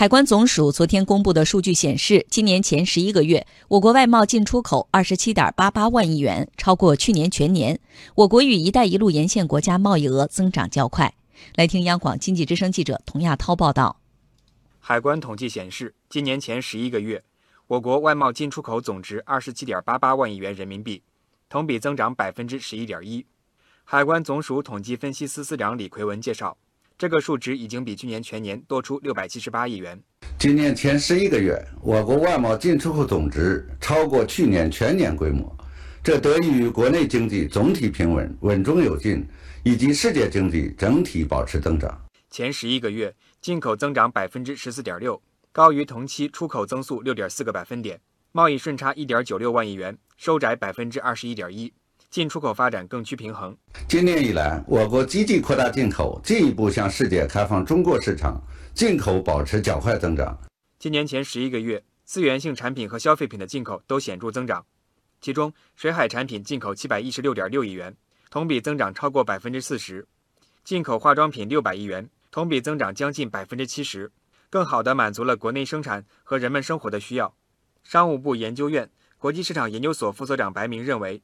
海关总署昨天公布的数据显示，今年前十一个月，我国外贸进出口二十七点八八万亿元，超过去年全年。我国与“一带一路”沿线国家贸易额增长较快。来听央广经济之声记者童亚涛报道。海关统计显示，今年前十一个月，我国外贸进出口总值二十七点八八万亿元人民币，同比增长百分之十一点一。海关总署统计分析司司长李奎文介绍。这个数值已经比去年全年多出六百七十八亿元。今年前十一个月，我国外贸进出口总值超过去年全年规模，这得益于国内经济总体平稳、稳中有进，以及世界经济整体保持增长。前十一个月，进口增长百分之十四点六，高于同期出口增速六点四个百分点，贸易顺差一点九六万亿元，收窄百分之二十一点一。进出口发展更趋平衡。今年以来，我国积极扩大进口，进一步向世界开放中国市场，进口保持较快增长。今年前十一个月，资源性产品和消费品的进口都显著增长，其中水海产品进口七百一十六点六亿元，同比增长超过百分之四十；进口化妆品六百亿元，同比增长将近百分之七十，更好地满足了国内生产和人们生活的需要。商务部研究院国际市场研究所副所长白明认为。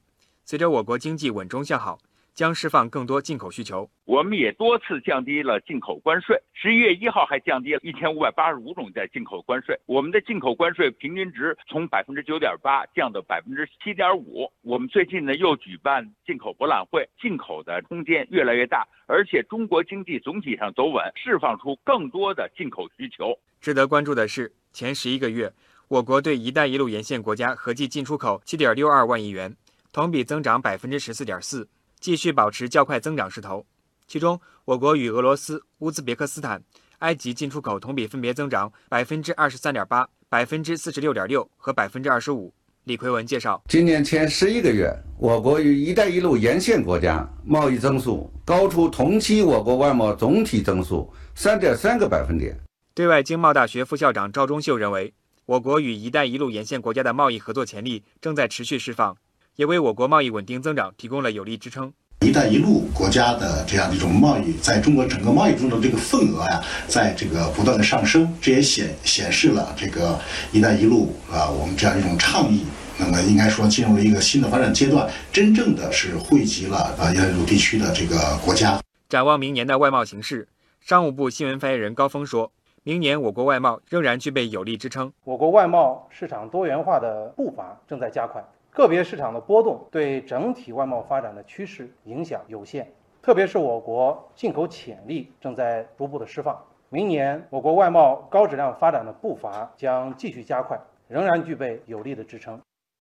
随着我国经济稳中向好，将释放更多进口需求。我们也多次降低了进口关税，十一月一号还降低了一千五百八十五种的进口关税。我们的进口关税平均值从百分之九点八降到百分之七点五。我们最近呢又举办进口博览会，进口的空间越来越大，而且中国经济总体上走稳，释放出更多的进口需求。值得关注的是，前十一个月，我国对“一带一路”沿线国家合计进出口七点六二万亿元。同比增长百分之十四点四，继续保持较快增长势头。其中，我国与俄罗斯、乌兹别克斯坦、埃及进出口同比分别增长百分之二十三点八、百分之四十六点六和百分之二十五。李奎文介绍，今年前十一个月，我国与“一带一路”沿线国家贸易增速高出同期我国外贸总体增速三点三个百分点。对外经贸大学副校长赵忠秀认为，我国与“一带一路”沿线国家的贸易合作潜力正在持续释放。也为我国贸易稳定增长提供了有力支撑。“一带一路”国家的这样的一种贸易，在中国整个贸易中的这个份额呀，在这个不断的上升，这也显显示了这个“一带一路”啊，我们这样一种倡议，那么应该说进入了一个新的发展阶段，真正的是汇集了啊“一带一路”地区的这个国家。展望明年的外贸形势，商务部新闻发言人高峰说：“明年我国外贸仍然具备有力支撑，我国外贸市场多元化的步伐正在加快。”个别市场的波动对整体外贸发展的趋势影响有限，特别是我国进口潜力正在逐步的释放。明年我国外贸高质量发展的步伐将继续加快，仍然具备有力的支撑。